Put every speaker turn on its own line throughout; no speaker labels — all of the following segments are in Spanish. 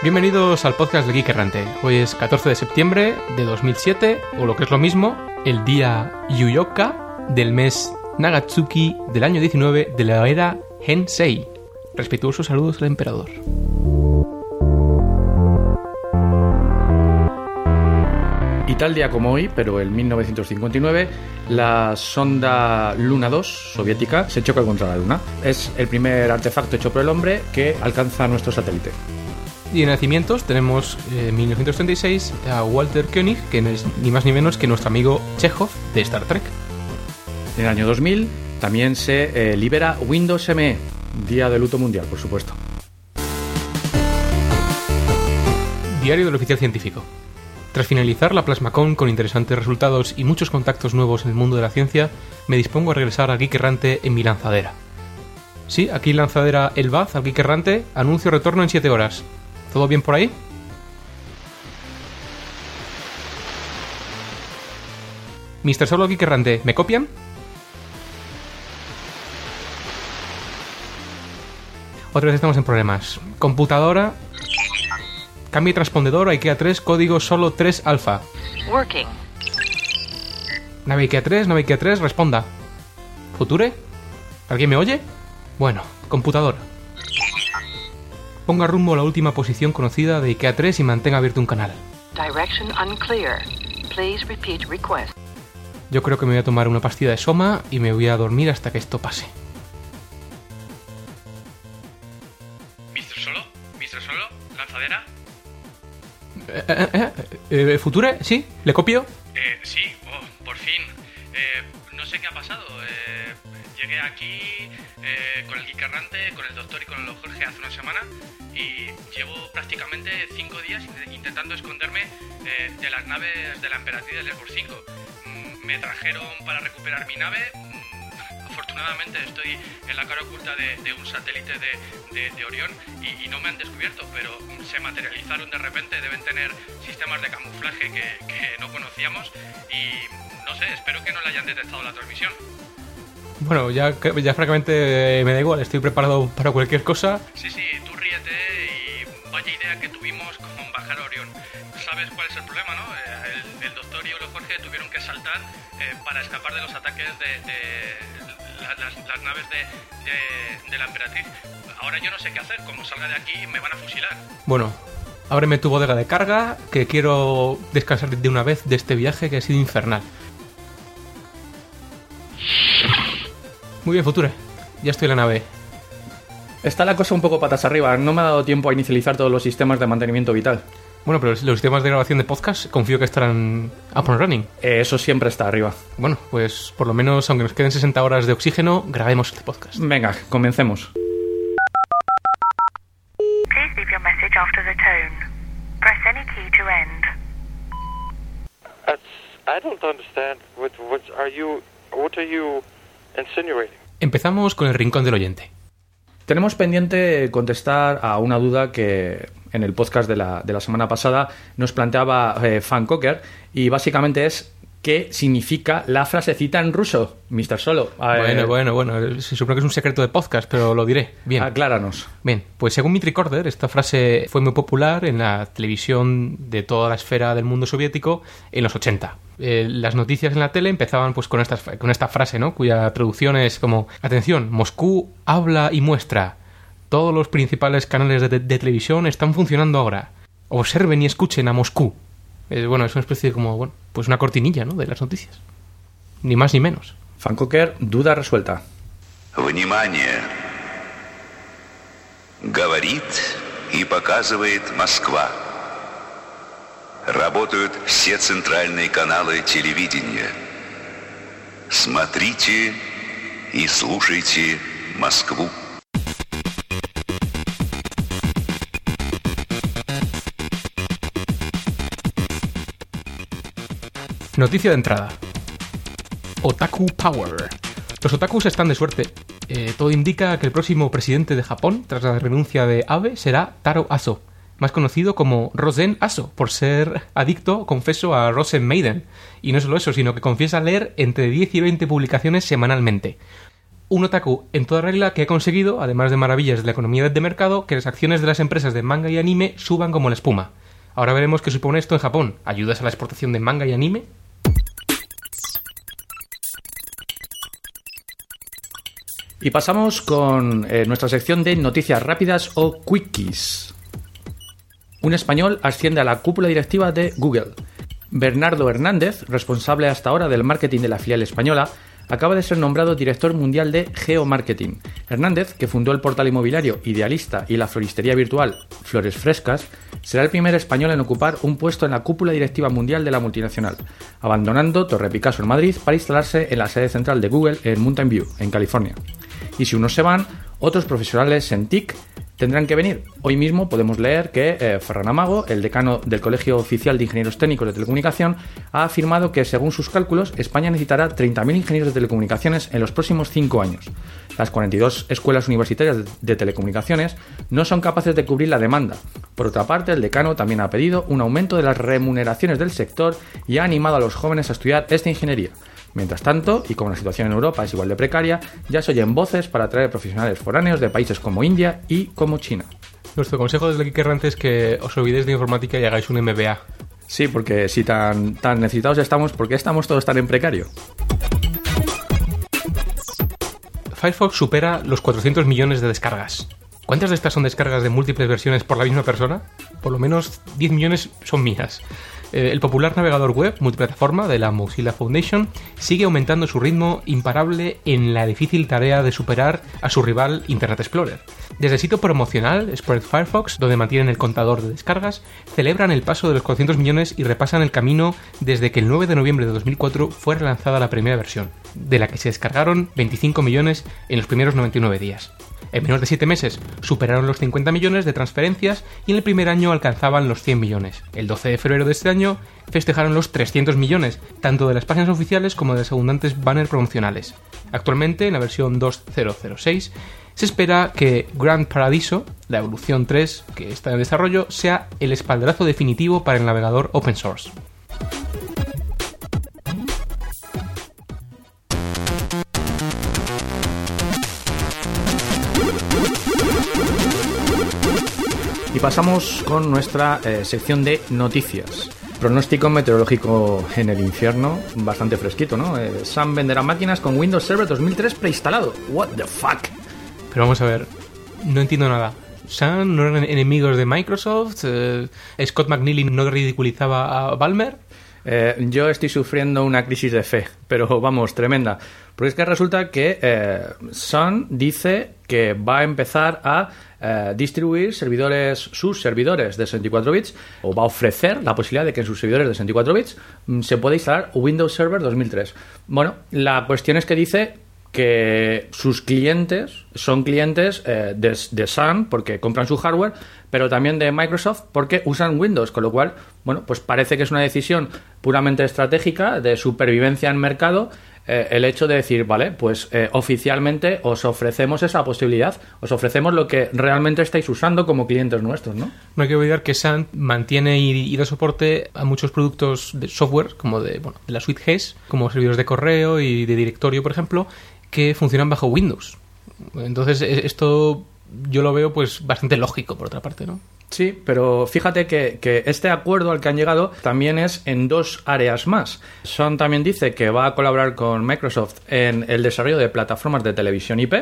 Bienvenidos al podcast de Geek Errante. Hoy es 14 de septiembre de 2007, o lo que es lo mismo, el día Yuyoka del mes Nagatsuki del año 19 de la era Hensei. Respetuosos saludos al emperador.
Y tal día como hoy, pero en 1959, la sonda Luna 2 soviética se choca contra la Luna. Es el primer artefacto hecho por el hombre que alcanza nuestro satélite.
Y en nacimientos tenemos en 1936 a Walter Koenig, que no es ni más ni menos que nuestro amigo Chekhov de Star Trek.
En el año 2000 también se eh, libera Windows ME, Día de Luto Mundial, por supuesto.
Diario del Oficial Científico. Tras finalizar la PlasmaCon con interesantes resultados y muchos contactos nuevos en el mundo de la ciencia, me dispongo a regresar a Geek Errante en mi lanzadera. Sí, aquí lanzadera El Baz, al Geek Errante, anuncio retorno en 7 horas. ¿Todo bien por ahí? Mr. Solo Geek Errante, ¿me copian? Otra vez estamos en problemas. Computadora. Cambie transpondedor a IKEA 3, código solo 3 alfa.
Working.
Nave IKEA 3, nave IKEA 3, responda. ¿Future? ¿Alguien me oye? Bueno, computadora. Ponga rumbo a la última posición conocida de IKEA 3 y mantenga abierto un canal.
Direction unclear. Please repeat request.
Yo creo que me voy a tomar una pastilla de soma y me voy a dormir hasta que esto pase.
¿Mr. Solo? ¿Mr. Solo? ¿Lanzadera?
Eh, eh, eh, eh, ¿Future? ¿Sí? ¿Le copio?
Eh, aquí eh, con el Geek Errante, con el doctor y con el Jorge hace una semana y llevo prácticamente cinco días int- intentando esconderme eh, de las naves de la Emperatriz del Lesbos 5. Mm, me trajeron para recuperar mi nave. Mm, afortunadamente estoy en la cara oculta de, de un satélite de, de- de Orión y, y no me han descubierto, pero se materializaron de repente. Deben tener sistemas de camuflaje que, que no conocíamos y no sé, espero que no le hayan detectado la transmisión.
Bueno, ya, ya francamente eh, me da igual, estoy preparado para cualquier cosa.
Sí, sí, tú ríete y vaya idea que tuvimos con bajar a Orión. ¿Sabes cuál es el problema, no? Eh, El, el doctor y Olo Jorge tuvieron que saltar eh, para escapar de los ataques de, de la- las, las naves de, de- de la Emperatriz. Ahora yo no sé qué hacer, como salga de aquí me van a fusilar.
Bueno, ábreme tu bodega de carga, que quiero descansar de una vez de este viaje que ha sido infernal. Muy bien, Future. Ya estoy en la nave.
Está la cosa un poco patas arriba, no me ha dado tiempo a inicializar todos los sistemas de mantenimiento vital.
Bueno, pero los sistemas de grabación de podcast confío que estarán up and running.
Eh, Eso siempre está arriba.
Bueno, pues por lo menos, aunque nos queden 60 horas de oxígeno, grabemos este podcast.
Venga, comencemos.
Please leave your message after the tone. Press any key to end.
I don't understand. What, what are you? What are you insinuating?
Empezamos con el rincón del oyente.
Tenemos pendiente contestar a una duda que en el podcast de la, de la semana pasada nos planteaba eh, Fan Cocker y básicamente es qué significa la frasecita en ruso, Mr. Solo.
Bueno, bueno, bueno, se supone que es un secreto de podcast, pero lo diré. Bien.
Acláranos.
Bien, pues según mi recorder, esta frase fue muy popular en la televisión de toda la esfera del mundo soviético en los 80. Eh, las noticias en la tele empezaban pues con, estas, con esta frase, ¿no? Cuya traducción es como, atención, Moscú habla y muestra. Todos los principales canales de, de televisión están funcionando ahora. Observen y escuchen a Moscú. Eh, bueno, es una especie de como, bueno, pues una cortinilla, ¿no? De las noticias. Ni más ni menos.
Fan Cocker, duda resuelta.
Внимание! Говорит и показывает Москва. Работают все центральные каналы телевидения. Смотрите и слушайте Москву.
Noticia de entrada. Otaku Power. Los otakus están de suerte. Eh, todo indica que el próximo presidente de Japón, tras la renuncia de Abe, será Taro Aso, más conocido como Rosen Aso, por ser adicto, confeso, a Rosen Maiden. Y no solo eso, sino que confiesa leer entre 10 y 20 publicaciones semanalmente. un otaku en toda regla que ha conseguido, además de maravillas de la economía de mercado, que las acciones de las empresas de manga y anime suban como la espuma. Ahora veremos qué supone esto en Japón. ¿Ayudas a la exportación de manga y anime?
Y pasamos con eh, nuestra sección de noticias rápidas o quickies. Un español asciende a la cúpula directiva de Google. Bernardo Hernández, responsable hasta ahora del marketing de la filial española, acaba de ser nombrado director mundial de geomarketing. Hernández, que fundó el portal inmobiliario Idealista y la floristería virtual Flores Frescas, será el primer español en ocupar un puesto en la cúpula directiva mundial de la multinacional, abandonando Torre Picasso en Madrid para instalarse en la sede central de Google en Mountain View, en California. Y si unos se van, otros profesionales en TIC tendrán que venir. Hoy mismo podemos leer que eh, Ferran Amago, el decano del Colegio Oficial de Ingenieros Técnicos de Telecomunicación, ha afirmado que, según sus cálculos, España necesitará 30.000 ingenieros de telecomunicaciones en los próximos cinco años. Las 42 escuelas universitarias de telecomunicaciones no son capaces de cubrir la demanda. Por otra parte, el decano también ha pedido un aumento de las remuneraciones del sector y ha animado a los jóvenes a estudiar esta ingeniería. Mientras tanto, y como la situación en Europa es igual de precaria, ya se oyen voces para atraer profesionales foráneos de países como India y como China.
Nuestro consejo desde errante es que os olvidéis de informática y hagáis un MBA.
Sí, porque si tan, tan necesitados estamos, ¿por qué estamos todos tan en precario?
Firefox supera los 400 millones de descargas. ¿Cuántas de estas son descargas de múltiples versiones por la misma persona? Por lo menos 10 millones son mías. Eh, el popular navegador web multiplataforma de la Mozilla Foundation sigue aumentando su ritmo imparable en la difícil tarea de superar a su rival Internet Explorer. Desde el sitio promocional Spread Firefox, donde mantienen el contador de descargas, celebran el paso de los 400 millones y repasan el camino desde que el 9 de noviembre de 2004 fue relanzada la primera versión, de la que se descargaron 25 millones en los primeros 99 días. En menos de 7 meses superaron los 50 millones de transferencias y en el primer año alcanzaban los 100 millones. El 12 de febrero de este año festejaron los 300 millones, tanto de las páginas oficiales como de las abundantes banners promocionales. Actualmente, en la versión 2.006, se espera que Grand Paradiso, la evolución 3 que está en desarrollo, sea el espaldarazo definitivo para el navegador open source.
Y pasamos con nuestra eh, sección de noticias. Pronóstico meteorológico en el infierno, bastante fresquito, ¿no? Eh, Sam venderá máquinas con Windows Server 2003 preinstalado. What the fuck?
Pero vamos a ver, no entiendo nada. Sun no eran enemigos de Microsoft, eh, Scott McNeely no ridiculizaba a Balmer.
Eh, yo estoy sufriendo una crisis de fe, pero vamos, tremenda. Porque es que resulta que eh, Sun dice que va a empezar a eh, distribuir servidores, sus servidores de 64 bits, o va a ofrecer la posibilidad de que en sus servidores de 64 bits mm, se pueda instalar Windows Server 2003. Bueno, la cuestión es que dice que sus clientes son clientes eh, de, de Sun porque compran su hardware, pero también de Microsoft porque usan Windows, con lo cual, bueno, pues parece que es una decisión puramente estratégica de supervivencia en mercado eh, el hecho de decir, vale, pues eh, oficialmente os ofrecemos esa posibilidad, os ofrecemos lo que realmente estáis usando como clientes nuestros, ¿no?
No hay que olvidar que Sun mantiene y, da soporte a muchos productos de software, como de, bueno, de la suite GES, como servidores de correo y de directorio, por ejemplo, que funcionan bajo Windows. Entonces, e- esto yo lo veo pues bastante lógico, por otra parte, ¿no?
Sí, pero fíjate que, que este acuerdo al que han llegado también es en dos áreas más. Son también dice que va a colaborar con Microsoft en el desarrollo de plataformas de televisión IP,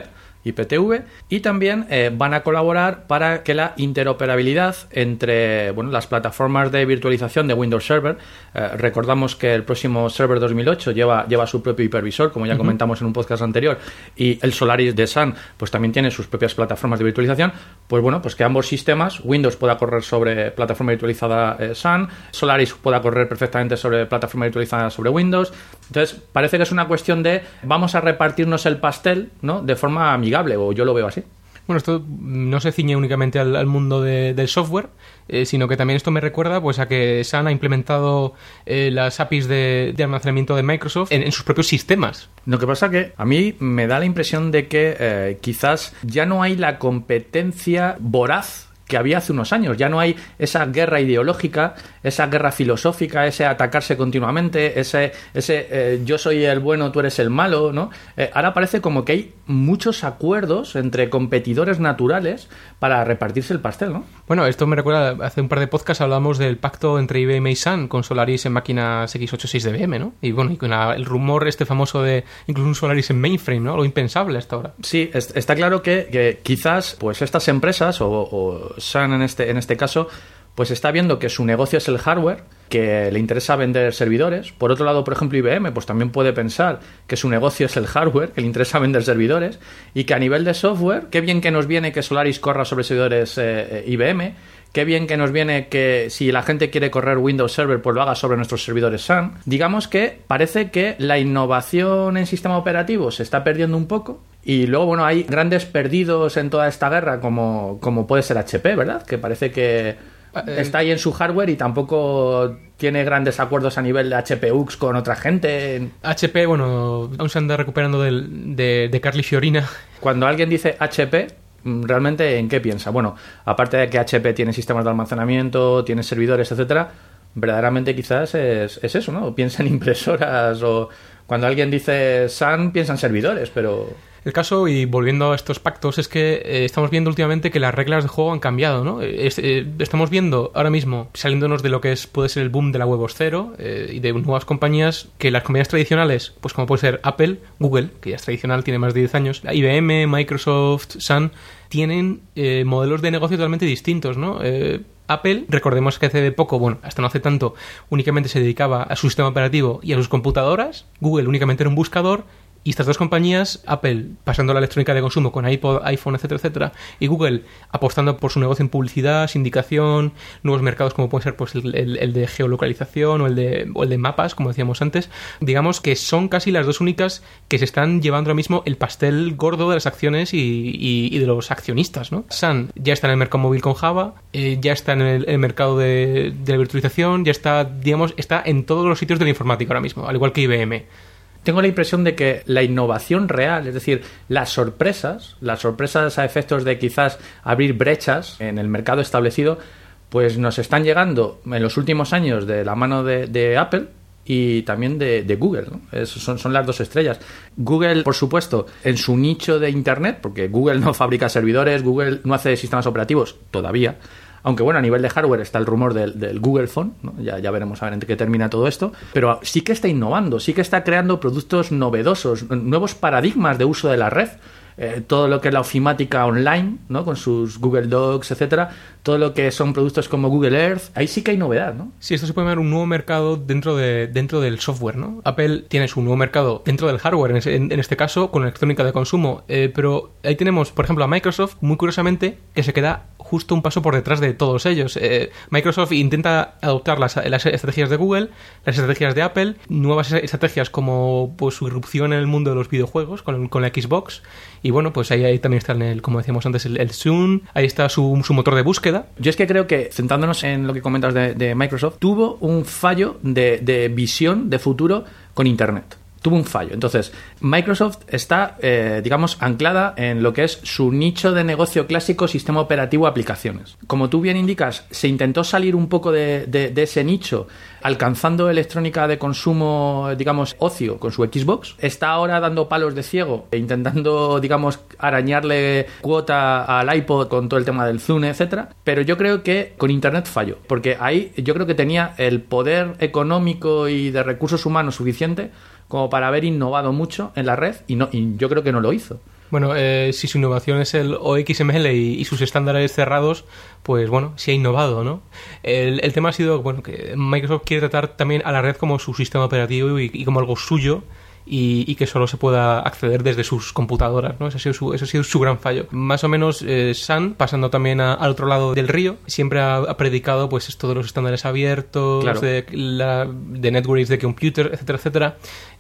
IPTV, y también eh, van a colaborar para que la interoperabilidad entre bueno, las plataformas de virtualización de Windows Server, eh, recordamos que el próximo Server 2008 lleva, lleva su propio hipervisor, como ya comentamos en un podcast anterior, y el Solaris de Sun pues también tiene sus propias plataformas de virtualización, pues bueno, pues que ambos sistemas, Windows pueda correr sobre plataforma virtualizada eh, Sun, Solaris pueda correr perfectamente sobre plataforma virtualizada sobre Windows. Entonces, parece que es una cuestión de vamos a repartirnos el pastel, ¿no? De forma amigable, o yo lo veo así.
Bueno, esto no se ciñe únicamente al, al mundo de- del software, eh, sino que también esto me recuerda pues a que Sun ha implementado eh, las APIs de, de almacenamiento de Microsoft en, en sus propios sistemas.
Lo que pasa que a mí me da la impresión de que eh, quizás ya no hay la competencia voraz que había hace unos años. Ya no hay esa guerra ideológica, esa guerra filosófica, ese atacarse continuamente, ese, ese eh, yo soy el bueno, tú eres el malo, ¿no? Eh, ahora parece como que hay muchos acuerdos entre competidores naturales para repartirse el pastel, ¿no?
Bueno, esto me recuerda, hace un par de podcasts hablamos del pacto entre IBM y Sun con Solaris en máquinas x86 de IBM, ¿no? Y bueno, y con la- el rumor este famoso de incluso un Solaris en mainframe, ¿no? Lo impensable hasta ahora.
Sí, es- está claro que, que quizás pues estas empresas o, o Sun en este, en este caso pues está viendo que su negocio es el hardware, que le interesa vender servidores. Por otro lado, por ejemplo, IBM pues también puede pensar que su negocio es el hardware, que le interesa vender servidores y que a nivel de software, qué bien que nos viene que Solaris corra sobre servidores eh, eh, IBM, Qué bien que nos viene que si la gente quiere correr Windows Server, pues lo haga sobre nuestros servidores Sun. Digamos que parece que la innovación en sistema operativo se está perdiendo un poco. Y luego, bueno, hay grandes perdidos en toda esta guerra, como, como puede ser HP, ¿verdad? Que parece que
eh,
está ahí en su hardware y tampoco tiene grandes acuerdos a nivel de HP UX con otra gente.
HP, bueno, aún se anda recuperando del- de, de Carly Fiorina.
Cuando alguien dice HP, ¿realmente en qué piensa? Bueno, aparte de que HP tiene sistemas de almacenamiento, tiene servidores, etcétera, verdaderamente quizás es, es eso, ¿no? Piensa en impresoras o cuando alguien dice Sun piensa en servidores, pero
El caso, y volviendo a estos pactos, es que eh, estamos viendo últimamente que las reglas de juego han cambiado, ¿no? Eh, eh, estamos viendo ahora mismo, saliéndonos de lo que es puede ser el boom de la web 2.0 eh, y de nuevas compañías, que las compañías tradicionales, pues como puede ser Apple, Google, que ya es tradicional, tiene más de 10 años, IBM, Microsoft, Sun, tienen modelos de negocio totalmente distintos, ¿no? Apple, recordemos que hace poco, bueno, hasta no hace tanto, únicamente se dedicaba a su sistema operativo y a sus computadoras. Google únicamente era un buscador. Y estas dos compañías, Apple pasando la electrónica de consumo con iPod, iPhone, etcétera, etcétera, y Google apostando por su negocio en publicidad, sindicación, nuevos mercados como puede ser pues, el, de geolocalización o el de, o el de mapas, como decíamos antes, digamos que son casi las dos únicas que se están llevando ahora mismo el pastel gordo de las acciones y, y- y de los accionistas. ¿no? Sun ya está en el mercado móvil con Java, eh, ya está en el, el mercado de, de la virtualización, ya está, digamos, está en todos los sitios de la informática ahora mismo, al igual que IBM.
Tengo la impresión de que la innovación real, es decir, las sorpresas, las sorpresas a efectos de quizás abrir brechas en el mercado establecido, pues nos están llegando en los últimos años de la mano de, Apple y también de, Google. son las dos estrellas. Google, por supuesto, en su nicho de Internet, porque Google no fabrica servidores, Google no hace sistemas operativos todavía. Aunque bueno, a nivel de hardware está el rumor del, Google Phone, ¿no? ya, veremos a ver en qué termina todo esto, pero sí que está innovando, sí que está creando productos novedosos, nuevos paradigmas de uso de la red. Eh, todo lo que es la ofimática online, ¿no? con sus Google Docs, etcétera, todo lo que son productos como Google Earth, ahí sí que hay novedad, ¿no?
Sí, esto se puede llamar un nuevo mercado dentro, de, dentro del software, ¿no? Apple tiene su nuevo mercado dentro del hardware, en este caso, con electrónica de consumo. Eh, pero ahí tenemos, por ejemplo, a Microsoft, muy curiosamente, que se queda justo un paso por detrás de todos ellos. Eh, Microsoft intenta adoptar las, las estrategias de Google, las estrategias de Apple, nuevas estrategias como pues, su irrupción en el mundo de los videojuegos con, la Xbox. Y bueno, pues ahí, ahí también está, el, como decíamos antes, el, el Zoom, ahí está su, motor de búsqueda.
Yo es que creo que, centrándonos en lo que comentas de, Microsoft, tuvo un fallo de visión de futuro con Internet. Tuvo un fallo. Entonces, Microsoft está, eh, digamos, anclada en lo que es su nicho de negocio clásico, sistema operativo, aplicaciones. Como tú bien indicas, se intentó salir un poco de, de- ese nicho, alcanzando electrónica de consumo, digamos, ocio con su Xbox. Está ahora dando palos de ciego e intentando, digamos, arañarle cuota al iPod con todo el tema del Zune, etcétera. Pero yo creo que con Internet falló, porque ahí yo creo que tenía el poder económico y de recursos humanos suficiente como para haber innovado mucho en la red y no y yo creo que no lo hizo.
Bueno, eh, si su innovación es el OXML y, y sus estándares cerrados, pues bueno, sí ha innovado, ¿no? El, el tema ha sido, bueno, que Microsoft quiere tratar también a la red como su sistema operativo y, y como algo suyo y, y que solo se pueda acceder desde sus computadoras, ¿no? Ese ha sido su, ese ha sido su gran fallo. Más o menos, eh, Sun, pasando también a- al otro lado del río, siempre ha, ha predicado, pues, esto de los estándares abiertos,
Claro.
de, la, de networks de computer, etcétera, etcétera.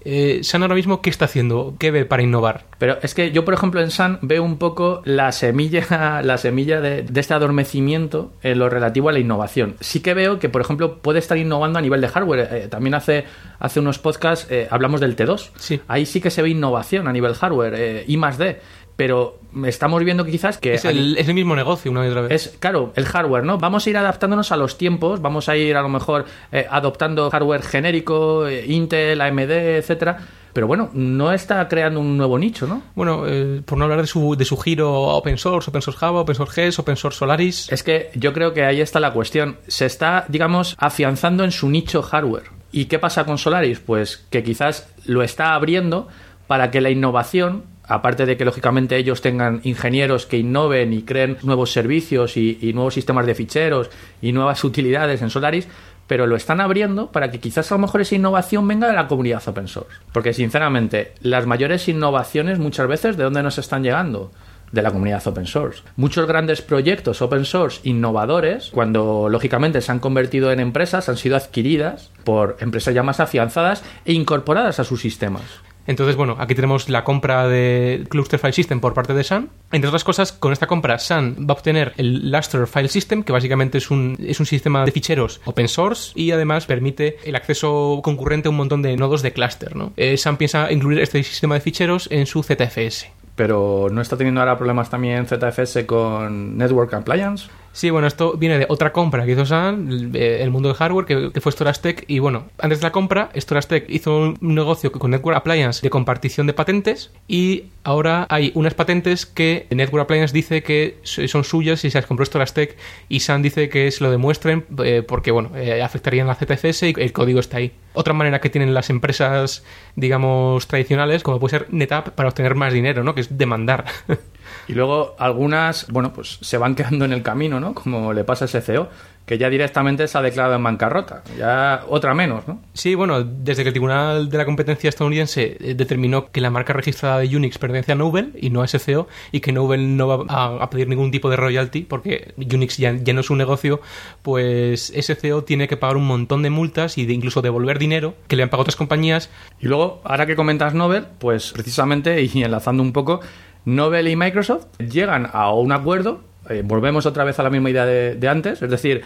Eh, Sun ahora mismo, ¿qué está haciendo? ¿Qué ve para innovar?
Pero es que yo, por ejemplo, en Sun veo un poco la semilla, la semilla de, de este adormecimiento en lo relativo a la innovación. Sí que veo que, por ejemplo, puede estar innovando a nivel de hardware. Eh, también hace, hace unos podcasts eh, hablamos del T2.
Sí.
Ahí sí que se ve innovación a nivel hardware, eh, I más D. pero estamos viendo quizás que...
Es el, es el mismo negocio una y otra vez.
Es, claro, el hardware, ¿no? Vamos a ir adaptándonos a los tiempos, vamos a ir a lo mejor eh, adoptando hardware genérico, eh, Intel, AMD, etcétera. Pero bueno, no está creando un nuevo nicho, ¿no?
Bueno, eh, por no hablar de su, de su giro a open source, open source Java, open source GES, open source Solaris.
Es que yo creo que ahí está la cuestión. Se está, digamos, afianzando en su nicho hardware. ¿Y qué pasa con Solaris? Pues que quizás lo está abriendo para que la innovación aparte de que lógicamente ellos tengan ingenieros que innoven y creen nuevos servicios y, nuevos sistemas de ficheros y nuevas utilidades en Solaris, pero lo están abriendo para que quizás a lo mejor esa innovación venga de la comunidad open source. Porque sinceramente, las mayores innovaciones muchas veces de dónde nos están llegando de la comunidad open source. Muchos grandes proyectos open source innovadores, cuando lógicamente se han convertido en empresas, han sido adquiridas por empresas ya más afianzadas e incorporadas a sus sistemas.
Entonces, bueno, aquí tenemos la compra de Cluster File System por parte de Sun. Entre otras cosas, con esta compra, Sun va a obtener el Luster File System, que básicamente es un, es un sistema de ficheros open source y además permite el acceso concurrente a un montón de nodos de cluster. ¿no? Eh, Sun piensa incluir este sistema de ficheros en su ZFS.
Pero ¿no está teniendo ahora problemas también ZFS con Network Compliance?
Sí, bueno, esto viene de otra compra que hizo Sun, el mundo del hardware, que, fue Storage Y bueno, antes de la compra, Storage hizo un negocio con Network Appliance de compartición de patentes y ahora hay unas patentes que Network Appliance dice que son suyas y se las compró Storage y Sun dice que se lo demuestren eh, porque, bueno, eh, afectarían a la ZFS y el código está ahí. Otra manera que tienen las empresas, digamos, tradicionales, como puede ser NetApp, para obtener más dinero, ¿no? Que es demandar.
Y luego algunas, bueno, pues se van quedando en el camino, ¿no? Como le pasa a ese CEO, que ya directamente se ha declarado en bancarrota. Ya otra menos, ¿no?
Sí, bueno, desde que el Tribunal de la Competencia estadounidense eh, determinó que la marca registrada de Unix pertenece a Nobel y no a SCO y que Nobel no va a, a pedir ningún tipo de royalty porque Unix ya, ya, no es un negocio, pues SCO tiene que pagar un montón de multas y de incluso devolver dinero que le han pagado otras compañías.
Y luego, ahora que comentas Nobel, pues precisamente y enlazando un poco, Nobel y Microsoft llegan a un acuerdo, eh, volvemos otra vez a la misma idea de, antes, es decir,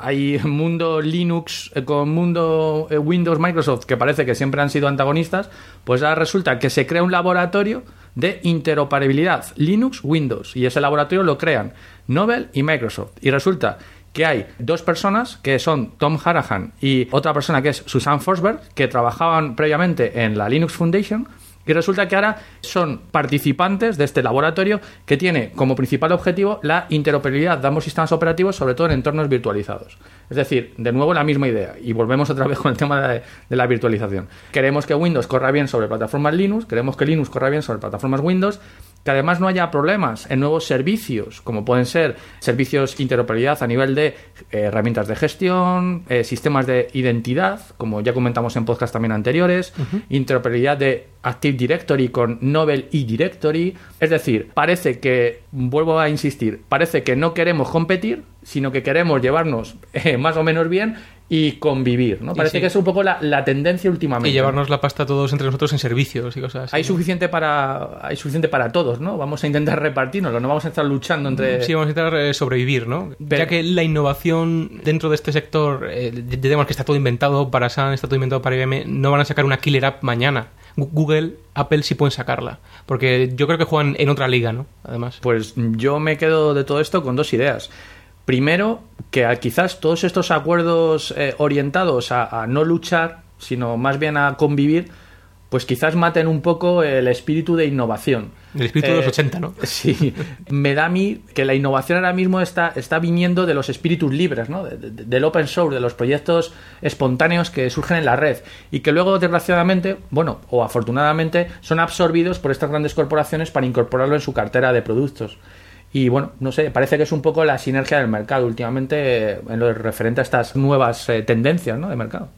hay mundo Linux con mundo eh, Windows Microsoft que parece que siempre han sido antagonistas, pues ahora resulta que se crea un laboratorio de interoperabilidad Linux Windows y ese laboratorio lo crean Nobel y Microsoft. Y resulta que hay dos personas que son Tom Harahan y otra persona que es Susan Forsberg que trabajaban previamente en la Linux Foundation y resulta que ahora son participantes de este laboratorio que tiene como principal objetivo la interoperabilidad de ambos sistemas operativos, sobre todo en entornos virtualizados. Es decir, de nuevo la misma idea. Y volvemos otra vez con el tema de, de la virtualización. Queremos que Windows corra bien sobre plataformas Linux, queremos que Linux corra bien sobre plataformas Windows que además no haya problemas en nuevos servicios, como pueden ser servicios interoperabilidad a nivel de eh, herramientas de gestión, eh, sistemas de identidad, como ya comentamos en podcast también anteriores, uh -huh. interoperabilidad de Active Directory con Novel e-Directory. Es decir, parece que, vuelvo a insistir, parece que no queremos competir, sino que queremos llevarnos eh, más o menos bien y convivir, ¿no? Parece sí. que es un poco la, la, tendencia últimamente.
Y llevarnos la pasta todos entre nosotros en servicios y cosas así.
Hay suficiente para hay suficiente para todos, ¿no? Vamos a intentar repartirnos, no vamos a estar luchando entre
Sí, vamos a intentar eh, sobrevivir, ¿no? Pero... Ya que la innovación dentro de este sector, eh, digamos que está todo inventado para Sun, está todo inventado para IBM, no van a sacar una killer app mañana. Google, Apple sí pueden sacarla. Porque yo creo que juegan en otra liga, ¿no? Además.
Pues yo me quedo de todo esto con dos ideas. Primero, que quizás todos estos acuerdos eh, orientados a, a, no luchar, sino más bien a convivir, pues quizás maten un poco el espíritu de innovación.
El espíritu eh, de los 80, ¿no?
Sí, me da a mí que la innovación ahora mismo está, está viniendo de los espíritus libres, ¿no? De, de, del open source, de los proyectos espontáneos que surgen en la red y que luego, desgraciadamente, bueno, o afortunadamente, son absorbidos por estas grandes corporaciones para incorporarlo en su cartera de productos. Y bueno, no sé, parece que es un poco la sinergia del mercado últimamente en lo referente a estas nuevas eh, tendencias ¿no? de mercado.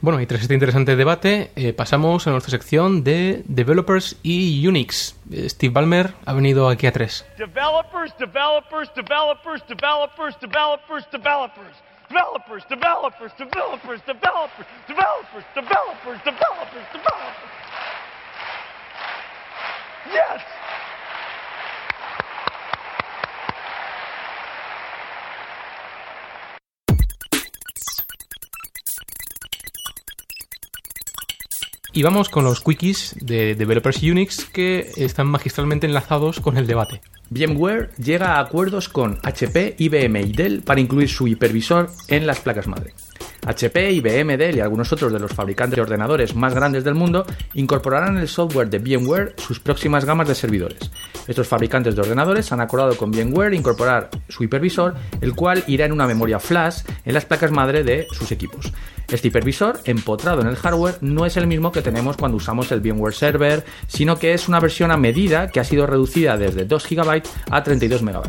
Bueno, y tras este interesante debate, eh, pasamos a nuestra sección de Developers y Unix. Eh, Steve Ballmer ha venido aquí a tres.
Developers, developers, developers, developers, developers, developers. Developers, developers, developers, developers, developers, developers, developers, developers. Yes!
Y vamos con los quickies de Developers Unix que están magistralmente enlazados con el debate.
VMware llega a acuerdos con HP, IBM y Dell para incluir su hipervisor en las placas madre. HP, IBM, Dell y algunos otros de los fabricantes de ordenadores más grandes del mundo incorporarán el software de VMware sus próximas gamas de servidores. Estos fabricantes de ordenadores han acordado con VMware incorporar su hipervisor, el cual irá en una memoria flash en las placas madre de sus equipos. Este hipervisor, empotrado en el hardware, no es el mismo que tenemos cuando usamos el VMware Server, sino que es una versión a medida que ha sido reducida desde 2 GB a 32 MB.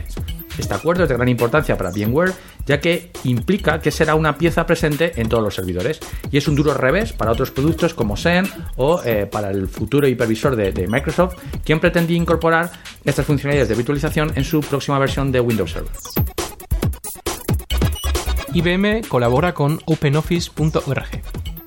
Este acuerdo es de gran importancia para VMware, ya que implica que será una pieza presente en todos los servidores y es un duro revés para otros productos como Zen o eh, para el futuro hipervisor de, de Microsoft, quien pretendía incorporar estas funcionalidades de virtualización en su próxima versión de Windows Server.
IBM colabora con OpenOffice.org.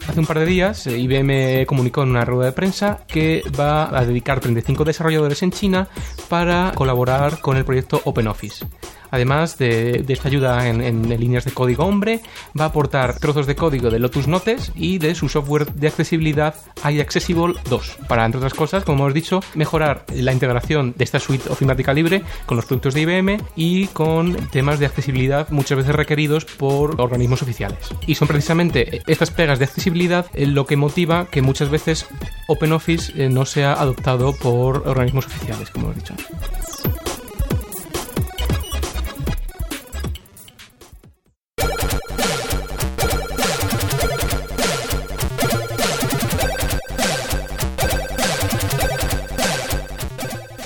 Hace un par de días, eh, IBM comunicó en una rueda de prensa que va a dedicar 35 desarrolladores en China para colaborar con el proyecto OpenOffice. Además de, esta ayuda en, en líneas de código hombre, va a aportar trozos de código de Lotus Notes y de su software de accesibilidad iAccessible 2, para, entre otras cosas, como hemos dicho, mejorar la integración de esta suite ofimática libre con los productos de IBM y con temas de accesibilidad muchas veces requeridos por organismos oficiales. Y son precisamente estas pegas de accesibilidad eh, lo que motiva que muchas veces OpenOffice eh, no sea adoptado por organismos oficiales, como hemos dicho.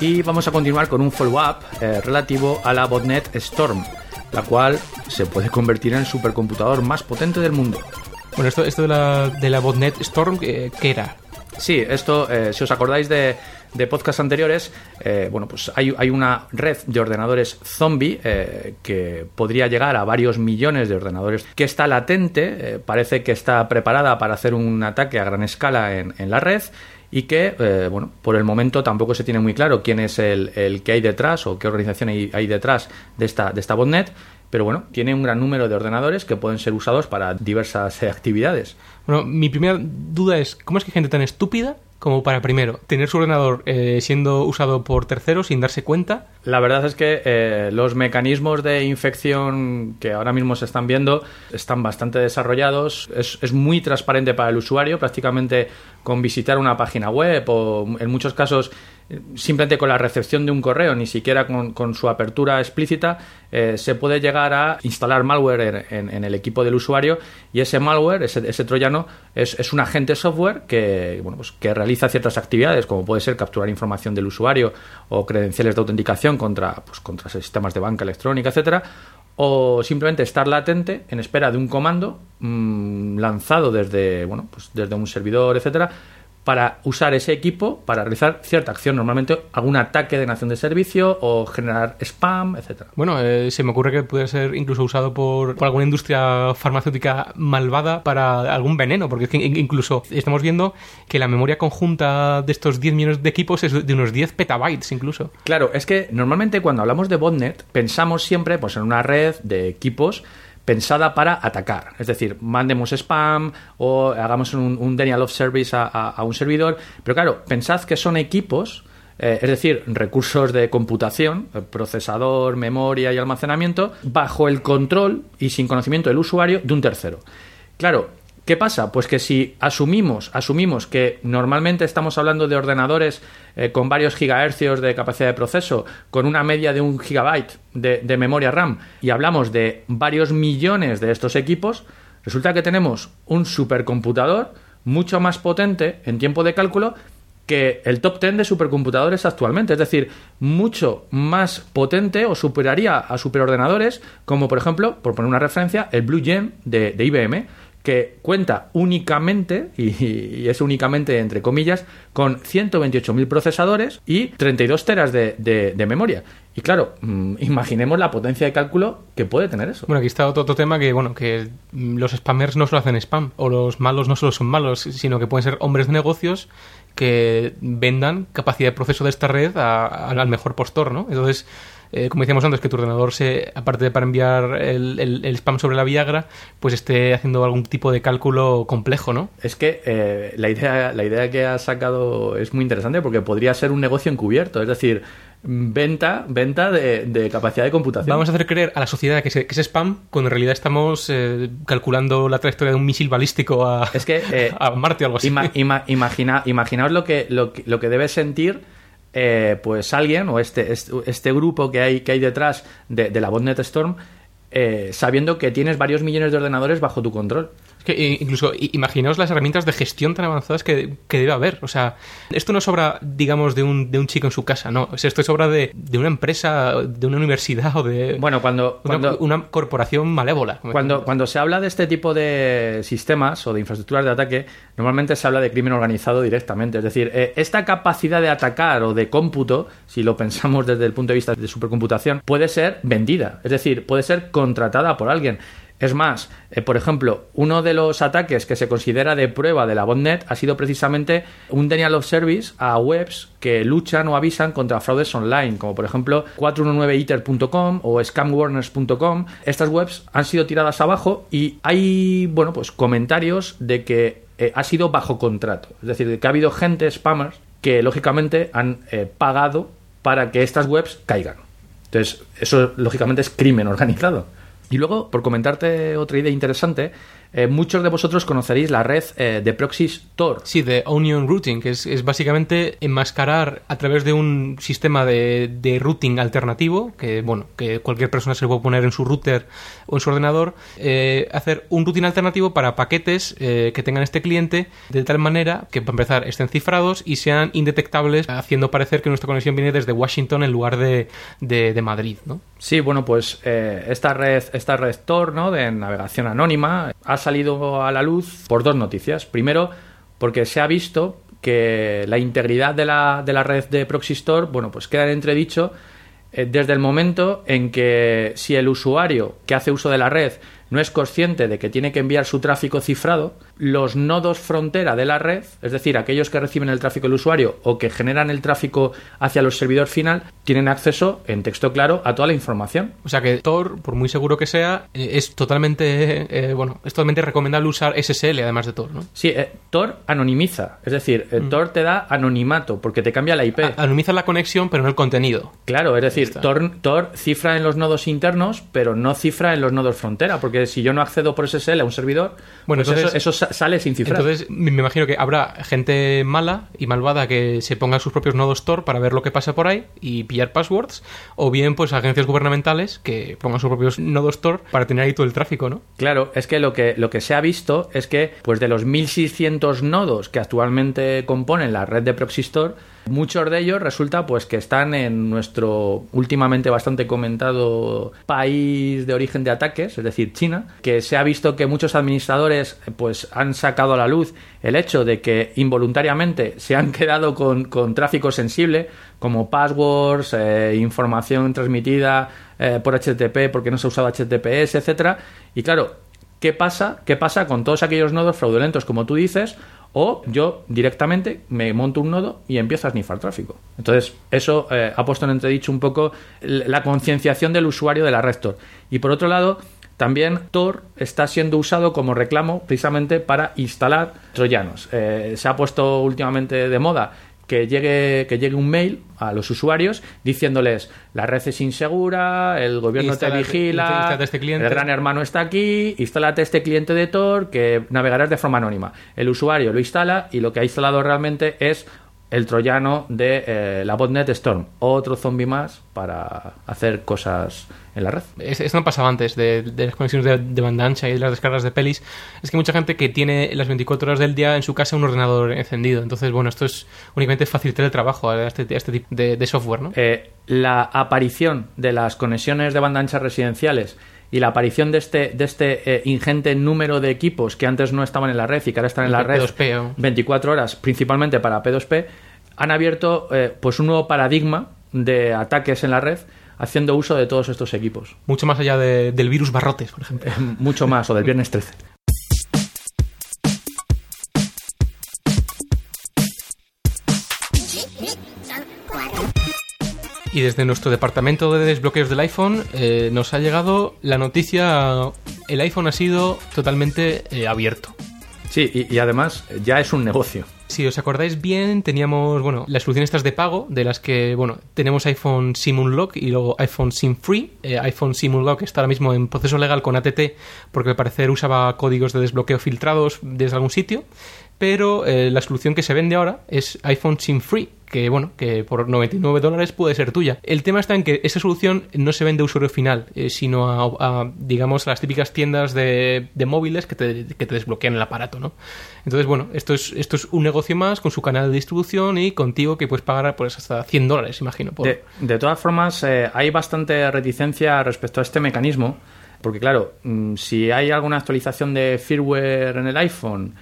Y vamos a continuar con un follow-up eh, relativo a la botnet Storm, la cual se puede convertir en el supercomputador más potente del mundo.
Bueno, esto, esto de, la, de la botnet Storm, eh, ¿qué era?
Sí, esto, eh, si os acordáis de, de podcasts anteriores, eh, bueno, pues hay, hay, una red de ordenadores zombie eh, que podría llegar a varios millones de ordenadores, que está latente, parece que está preparada para hacer un ataque a gran escala en, en la red y que, eh, bueno, por el momento tampoco se tiene muy claro quién es el, el que hay detrás o qué organización hay, hay detrás de esta, de esta botnet, pero bueno, tiene un gran número de ordenadores que pueden ser usados para diversas eh, actividades.
Bueno, mi primera duda es, ¿cómo es que gente tan estúpida como para, primero, tener su ordenador eh, siendo usado por terceros sin darse cuenta?
La verdad es que eh, los mecanismos de infección que ahora mismo se están viendo están bastante desarrollados. Es, es, muy transparente para el usuario, prácticamente con visitar una página web o en muchos casos simplemente con la recepción de un correo, ni siquiera con, su apertura explícita, eh, se puede llegar a instalar malware en, el equipo del usuario y ese malware, ese, ese troyano, es, un agente software que, bueno, pues, que realiza ciertas actividades, como puede ser capturar información del usuario o credenciales de autenticación contra, pues, contra sistemas de banca electrónica, etcétera, o simplemente estar latente en espera de un comando mmm, lanzado desde, bueno, pues desde un servidor, etcétera, para usar ese equipo para realizar cierta acción, normalmente algún ataque de nación de servicio o generar spam, etcétera.
Bueno, eh, se me ocurre que puede ser incluso usado por, por, alguna industria farmacéutica malvada para algún veneno, porque es que incluso estamos viendo que la memoria conjunta de estos 10 millones de equipos es de unos 10 petabytes incluso.
Claro, es que normalmente cuando hablamos de botnet pensamos siempre pues en una red de equipos pensada para atacar. Es decir, mandemos spam o hagamos un, denial of service a, un servidor. Pero claro, pensad que son equipos, eh, es decir, recursos de computación, procesador, memoria y almacenamiento, bajo el control y sin conocimiento del usuario de un tercero. Claro, ¿Qué pasa? Pues que si asumimos, asumimos que normalmente estamos hablando de ordenadores eh, con varios gigahercios de capacidad de proceso, con una media de un gigabyte de, memoria RAM, y hablamos de varios millones de estos equipos, resulta que tenemos un supercomputador mucho más potente en tiempo de cálculo que el top 10 de supercomputadores actualmente, es decir, mucho más potente o superaría a superordenadores como por ejemplo, por poner una referencia, el Blue Gem de IBM, que cuenta únicamente, y, es únicamente entre comillas, con 128.000 procesadores y 32 teras de, de, de memoria. Y claro, mmm, imaginemos la potencia de cálculo que puede tener eso.
Bueno, aquí está otro, tema que, bueno, que los spammers no solo hacen spam, o los malos no solo son malos, sino que pueden ser hombres de negocios que vendan capacidad de proceso de esta red a, al mejor postor, ¿no? Entonces, eh, como decíamos antes, que tu ordenador, se, aparte de para enviar el, el- el spam sobre la Viagra, pues esté haciendo algún tipo de cálculo complejo, ¿no?
Es que eh, la, idea, la idea que has sacado es muy interesante porque podría ser un negocio encubierto, es decir, venta, venta de, de capacidad de computación.
Vamos a hacer creer a la sociedad que es, que es spam, cuando en realidad estamos eh, calculando la trayectoria de un misil balístico a,
Es que eh,
a Marte o algo así.
ima- ima- imagina, imaginaos lo que, lo, lo que debe sentir eh, pues alguien o este, este, grupo que hay, que hay detrás de, de la botnet Storm eh, sabiendo que tienes varios millones de ordenadores bajo tu control.
Que eh, incluso imaginaos las herramientas de gestión tan avanzadas que, que debe haber. O sea, esto no es obra, digamos, de un, de un chico en su casa, no. O sea, esto es obra de, de una empresa, de una universidad o de
Bueno, cuando,
una,
cuando,
una corporación malévola.
Cuando, cuando se habla de este tipo de sistemas o de infraestructuras de ataque, normalmente se habla de crimen organizado directamente. Es decir, eh, esta capacidad de atacar o de cómputo, si lo pensamos desde el punto de vista de supercomputación, puede ser vendida. Es decir, puede ser contratada por alguien. Es más, eh, por ejemplo, uno de los ataques que se considera de prueba de la botnet ha sido precisamente un denial of service a webs que luchan o avisan contra fraudes online, como por ejemplo 419iter.com o scamwarners.com. Estas webs han sido tiradas abajo y hay, bueno, pues comentarios de que eh, ha sido bajo contrato. Es decir, de que ha habido gente, spammers, que lógicamente han eh, pagado para que estas webs caigan. Entonces, eso lógicamente es crimen organizado. Y luego, por comentarte otra idea interesante, eh, muchos de vosotros conoceréis la red eh, de proxies Tor.
Sí, de Onion Routing, que es, básicamente enmascarar a través de un sistema de, routing alternativo, que bueno, que cualquier persona se lo puede poner en su router o en su ordenador, eh, hacer un routing alternativo para paquetes que tengan este cliente, de tal manera que, para empezar, estén cifrados y sean indetectables, haciendo parecer que nuestra conexión viene desde Washington en lugar de, de, de Madrid, ¿no?
Sí, bueno, pues eh, esta red, esta red Tor, ¿no? De navegación anónima, ha salido a la luz por dos noticias. Primero, porque se ha visto que la integridad de la, de la red de Proxystor, bueno, pues queda en entredicho eh, desde el momento en que si el usuario que hace uso de la red no es consciente de que tiene que enviar su tráfico cifrado, los nodos frontera de la red, es decir, aquellos que reciben el tráfico del usuario o que generan el tráfico hacia el servidor final, tienen acceso en texto claro a toda la información.
O sea que Tor, por muy seguro que sea, eh, es totalmente, eh, bueno, es totalmente recomendable usar SSL además de Tor, ¿no?
Sí, eh, Tor anonimiza, es decir, eh, Tor te da anonimato porque te cambia la IP.
A- Anonimiza la conexión, pero no el contenido.
Claro, es decir. Tor, Tor cifra en los nodos internos, pero no cifra en los nodos frontera, porque si yo no accedo por SSL a un servidor,
Bueno,
pues
entonces-
eso, eso sa- sale sin cifrar.
Entonces, me me imagino que habrá gente mala y malvada que se ponga sus propios nodos Tor para ver lo que pasa por ahí y pillar passwords, o bien, pues agencias gubernamentales que pongan sus propios nodos Tor para tener ahí todo el tráfico, ¿no?
Claro, es que lo que lo que se ha visto es que pues de los 1600 nodos que actualmente componen la red de Proxystor, muchos de ellos resulta pues que están en nuestro últimamente bastante comentado país de origen de ataques, es decir, China, que se ha visto que muchos administradores pues han sacado a la luz el hecho de que involuntariamente se han quedado con, con tráfico sensible como passwords, eh, información transmitida eh, por HTTP porque no se usado HTTPS, etcétera. Y claro, ¿qué pasa? ¿Qué pasa con todos aquellos nodos fraudulentos, como tú dices? O yo directamente me monto un nodo y empiezo a snifar tráfico. Entonces, eso eh, ha puesto en entredicho un poco la concienciación del usuario de la red Tor. Y por otro lado, también Tor está siendo usado como reclamo precisamente para instalar troyanos. Eh, se ha puesto últimamente de moda que llegue, que llegue un mail a los usuarios diciéndoles la red es insegura, el gobierno
Instálate-
te vigila,
este cliente.
el gran hermano está aquí, instálate este cliente de Tor que navegarás de forma anónima. El usuario lo instala y lo que ha instalado realmente es el troyano de eh, la botnet Storm, otro zombie más para hacer cosas en la red.
Es- Esto no pasaba antes de, de las conexiones de, de banda ancha y de las descargas de pelis. Es que mucha gente que tiene las 24 horas del día en su casa un ordenador encendido. Entonces, bueno, esto es únicamente facilitar el trabajo a este, a este tipo de, de software, ¿no?
Eh, la aparición de las conexiones de banda ancha residenciales y la aparición de este, de este eh, ingente número de equipos que antes no estaban en la red y que ahora están en la red
P2P, ¿o?
24 horas, principalmente para P2P, han abierto eh, pues un nuevo paradigma de ataques en la red haciendo uso de todos estos equipos.
Mucho más allá de- del virus barrotes, por ejemplo.
Mucho más, o del viernes 13.
Y desde nuestro departamento de desbloqueos del iPhone eh, nos ha llegado la noticia, el iPhone ha sido totalmente eh, abierto.
Sí, y, y además ya es un negocio.
Si os acordáis bien, teníamos, bueno, las soluciones estas de pago, de las que, bueno, tenemos iPhone SIM Unlock y luego iPhone SIM Free. Eh, iPhone SIM Unlock está ahora mismo en proceso legal con ATT porque al parecer usaba códigos de desbloqueo filtrados desde algún sitio. Pero eh, la solución que se vende ahora es iPhone SIM Free, que bueno, que por 99 dólares puede ser tuya. El tema está en que esa solución no se vende a usuario final, eh, sino a, digamos, a las típicas tiendas de, de móviles que te, que desbloquean el aparato, ¿no? Entonces, bueno, esto es, esto es un negocio más con su canal de distribución y contigo que puedes pagar pues hasta 100 dólares, imagino.
De, todas formas, eh, hay bastante reticencia respecto a este mecanismo, porque claro, mmm, si hay alguna actualización de firmware en el iPhone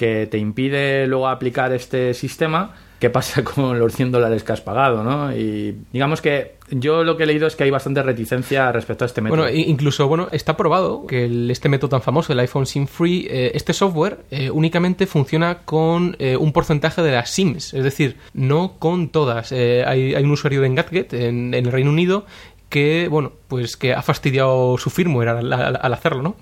que te impide luego aplicar este sistema, ¿qué pasa con los 100 dólares que has pagado? ¿no? Y digamos que yo lo que he leído es que hay bastante reticencia respecto a este método.
Bueno, incluso, bueno, está probado que este método tan famoso, el iPhone SIM Free, eh, este software eh, únicamente funciona con eh, un porcentaje de las SIMs, es decir, no con todas. Hay, un usuario de Engadget en, en el Reino Unido que, bueno, pues que ha fastidiado su firmware al, al hacerlo, ¿no?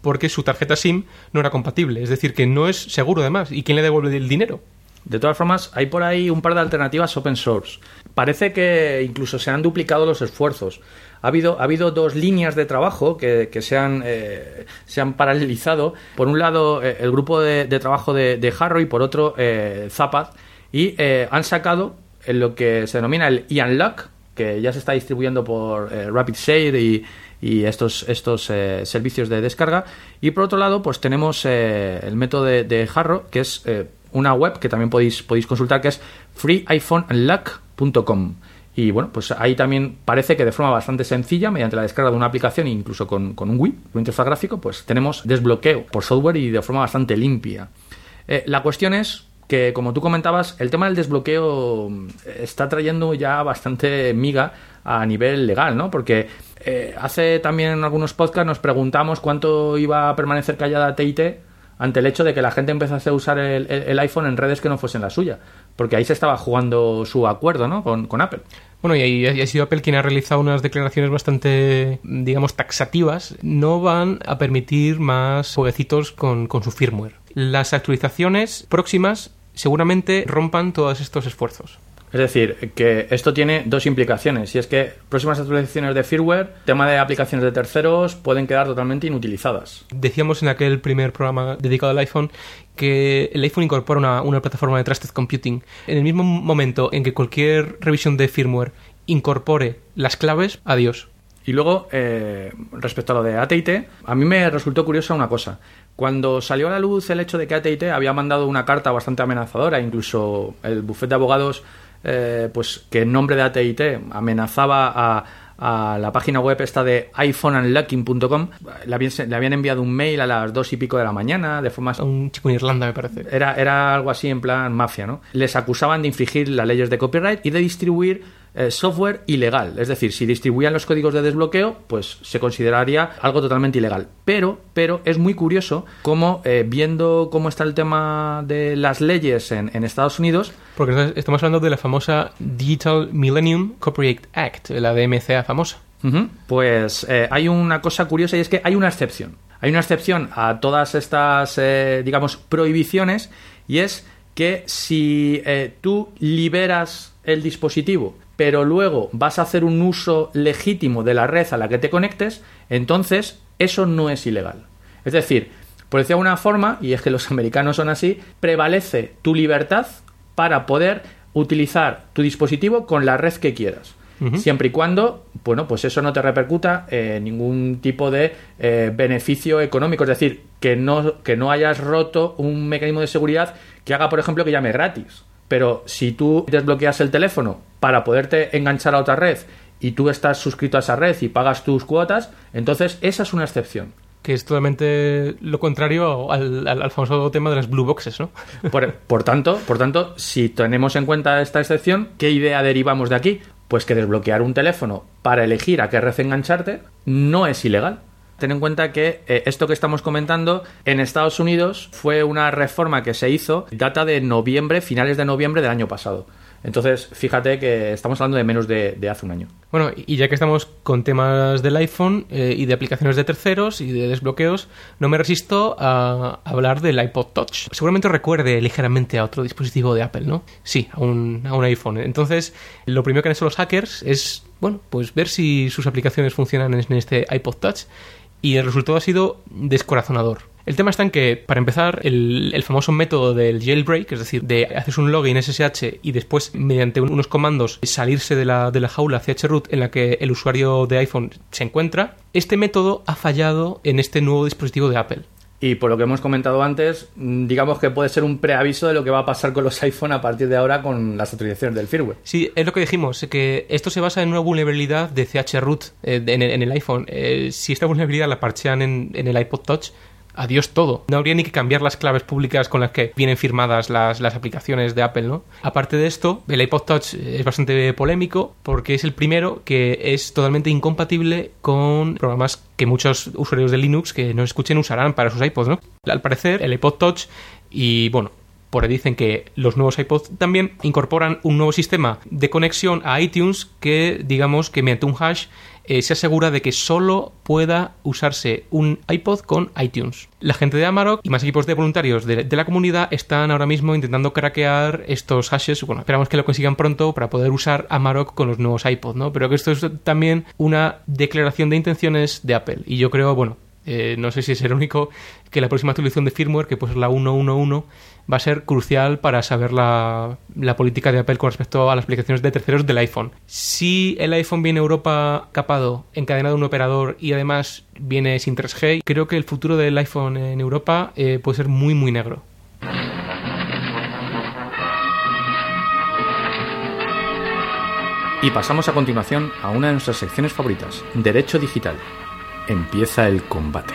Porque su tarjeta SIM no era compatible. Es decir, que no es seguro además. ¿Y quién le devuelve el dinero?
De todas formas, hay por ahí un par de alternativas open source. Parece que incluso se han duplicado los esfuerzos. Ha habido, ha habido dos líneas de trabajo que, que se, han, eh, se han paralelizado. Por un lado, eh, el grupo de, trabajo de, Harrow y por otro, eh, Zapad. Y eh, han sacado en lo que se denomina el Ian Luck, que ya se está distribuyendo por eh, Rapid Share y, y estos, estos eh, servicios de descarga. Y por otro lado, pues tenemos eh, el método de, de que es eh, una web que también podéis, podéis consultar, que es freeiPhoneunlock.com. Y bueno, pues ahí también parece que de forma bastante sencilla, mediante la descarga de una aplicación incluso con, con un Wii, un interfaz gráfico, pues tenemos desbloqueo por software y de forma bastante limpia. La cuestión es que, como tú comentabas, el tema del desbloqueo está trayendo ya bastante miga a nivel legal, ¿no? Porque eh, hace también en algunos podcasts nos preguntamos cuánto iba a permanecer callada TIT ante el hecho de que la gente empezase a usar el, iPhone en redes que no fuesen la suya. Porque ahí se estaba jugando su acuerdo ¿no? con, Apple.
Bueno, y, ha sido Apple quien ha realizado unas declaraciones bastante, digamos, taxativas. No van a permitir más jueguecitos con su firmware. Las actualizaciones próximas seguramente rompan todos estos esfuerzos.
Es decir, que esto tiene dos implicaciones. Y es que próximas actualizaciones de firmware, tema de aplicaciones de terceros, pueden quedar totalmente inutilizadas.
Decíamos en aquel primer programa dedicado al iPhone que el iPhone incorpora una, una plataforma de Trusted Computing. En el mismo momento en que cualquier revisión de firmware incorpore las claves, adiós.
Y luego, eh, respecto a lo de AT&T, a mí me resultó curiosa una cosa. Cuando salió a la luz el hecho de que AT&T había mandado una carta bastante amenazadora, incluso el bufete de abogados eh, pues que en nombre de AT&T amenazaba a, a, la página web esta de iPhoneunlocking.com le, habían, le habían enviado un mail a las dos y pico de la mañana de forma...
Un chico en Irlanda me parece.
Era, era algo así en plan mafia, ¿no? Les acusaban de infringir las leyes de copyright y de distribuir eh, software ilegal. Es decir, si distribuían los códigos de desbloqueo, pues se consideraría algo totalmente ilegal. Pero, pero es muy curioso cómo, eh, viendo cómo está el tema de las leyes en, en, Estados Unidos.
Porque estamos hablando de la famosa Digital Millennium Copyright Act, la DMCA famosa.
Uh -huh. Pues eh, hay una cosa curiosa y es que hay una excepción. Hay una excepción a todas estas, digamos, prohibiciones y es que si tú liberas el dispositivo pero luego vas a hacer un uso legítimo de la red a la que te conectes, entonces eso no es ilegal. Es decir, por decir de alguna forma, y es que los americanos son así, prevalece tu libertad para poder utilizar tu dispositivo con la red que quieras. Uh -huh. Siempre y cuando, bueno, pues eso no te repercuta en ningún tipo de eh, beneficio económico. Es decir, que no, que no hayas roto un mecanismo de seguridad que haga, por ejemplo, que llame gratis. Pero si tú desbloqueas el teléfono para poderte enganchar a otra red y tú estás suscrito a esa red y pagas tus cuotas, entonces esa es una excepción.
Que es totalmente lo contrario al, al, al famoso tema de las blue boxes, ¿no?
Por, por, tanto, por tanto, si tenemos en cuenta esta excepción, ¿qué idea derivamos de aquí? Pues que desbloquear un teléfono para elegir a qué red engancharte no es ilegal ten en cuenta que eh, esto que estamos comentando en Estados Unidos fue una reforma que se hizo, data de noviembre, finales de noviembre del año pasado. Entonces, fíjate que estamos hablando de menos de, hace un año.
Bueno, y ya que estamos con temas del iPhone eh, y de aplicaciones de terceros y de desbloqueos, no me resisto a hablar del iPod Touch. Seguramente recuerde ligeramente a otro dispositivo de Apple, ¿no? Sí, a un, a un iPhone. Entonces, lo primero que han hecho los hackers es, bueno, pues ver si sus aplicaciones funcionan en este iPod Touch y el resultado ha sido descorazonador. El tema está en que, para empezar, el, el famoso método del jailbreak, es decir, de hacer un login SSH y después, mediante un- unos comandos, salirse de la, de la jaula chroot en la que el usuario de iPhone se encuentra, este método ha fallado en este nuevo dispositivo de Apple.
Y por lo que hemos comentado antes, mm, digamos que puede ser un preaviso de lo que va a pasar con los iPhone a partir de ahora con las actualizaciones del firmware.
Sí, es lo que dijimos, que esto se basa en una vulnerabilidad de chroot eh, de- en, el, en el iPhone. Eh, si esta vulnerabilidad la parchean en, en el iPod Touch, adiós todo. No habría ni que cambiar las claves públicas con las que vienen firmadas las, las aplicaciones de Apple, ¿no? Aparte de esto, el iPod Touch es bastante polémico porque es el primero que es totalmente incompatible con programas que muchos usuarios de Linux que nos escuchen usarán para sus iPods, ¿no? Al parecer, el iPod Touch y, bueno, por ahí dicen que los nuevos iPods también incorporan un nuevo sistema de conexión a iTunes que, digamos, que mediante un hash eh, se asegura de que solo pueda usarse un iPod con iTunes. La gente de Amarok y más equipos de voluntarios de, de la comunidad están ahora mismo intentando craquear estos hashes. Bueno, esperamos que lo consigan pronto para poder usar Amarok con los nuevos iPods, ¿no? Pero que esto es también una declaración de intenciones de Apple. Y yo creo, bueno, eh, no sé si es el único, que la próxima actualización de firmware, que pues es la 1.1.1, va a ser crucial para saber la, política de Apple con respecto a las aplicaciones de terceros del iPhone. Si el iPhone viene a Europa capado, encadenado a un operador y además viene sin 3G, creo que el futuro del iPhone en Europa eh, puede ser muy, muy negro.
Y pasamos a continuación a una de nuestras secciones favoritas, Derecho Digital. Empieza el combate.